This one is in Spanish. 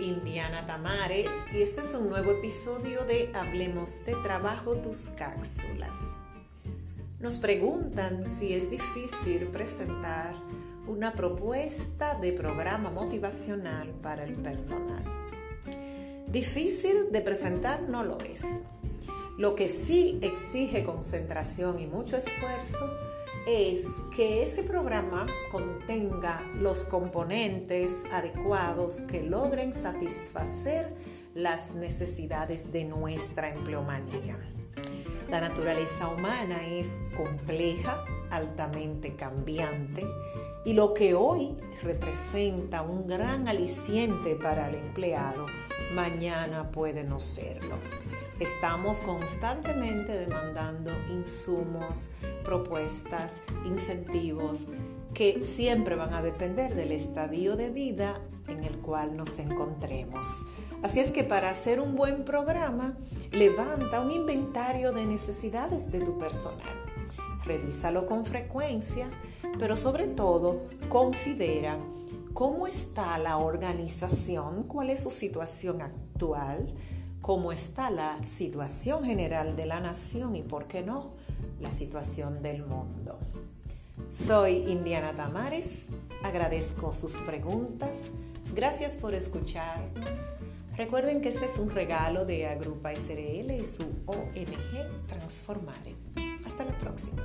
Indiana Tamares y este es un nuevo episodio de Hablemos de Trabajo tus cápsulas. Nos preguntan si es difícil presentar una propuesta de programa motivacional para el personal. Difícil de presentar no lo es. Lo que sí exige concentración y mucho esfuerzo es que ese programa contenga los componentes adecuados que logren satisfacer las necesidades de nuestra empleomanía. La naturaleza humana es compleja, altamente cambiante y lo que hoy representa un gran aliciente para el empleado, mañana puede no serlo. Estamos constantemente demandando insumos, propuestas, incentivos que siempre van a depender del estadio de vida en el cual nos encontremos. Así es que para hacer un buen programa, levanta un inventario de necesidades de tu personal. Revísalo con frecuencia, pero sobre todo considera cómo está la organización, cuál es su situación actual, cómo está la situación general de la nación y, por qué no, la situación del mundo. Soy Indiana Tamares, agradezco sus preguntas, gracias por escucharnos. Recuerden que este es un regalo de Agrupa SRL y su ONG Transformare. Hasta la próxima.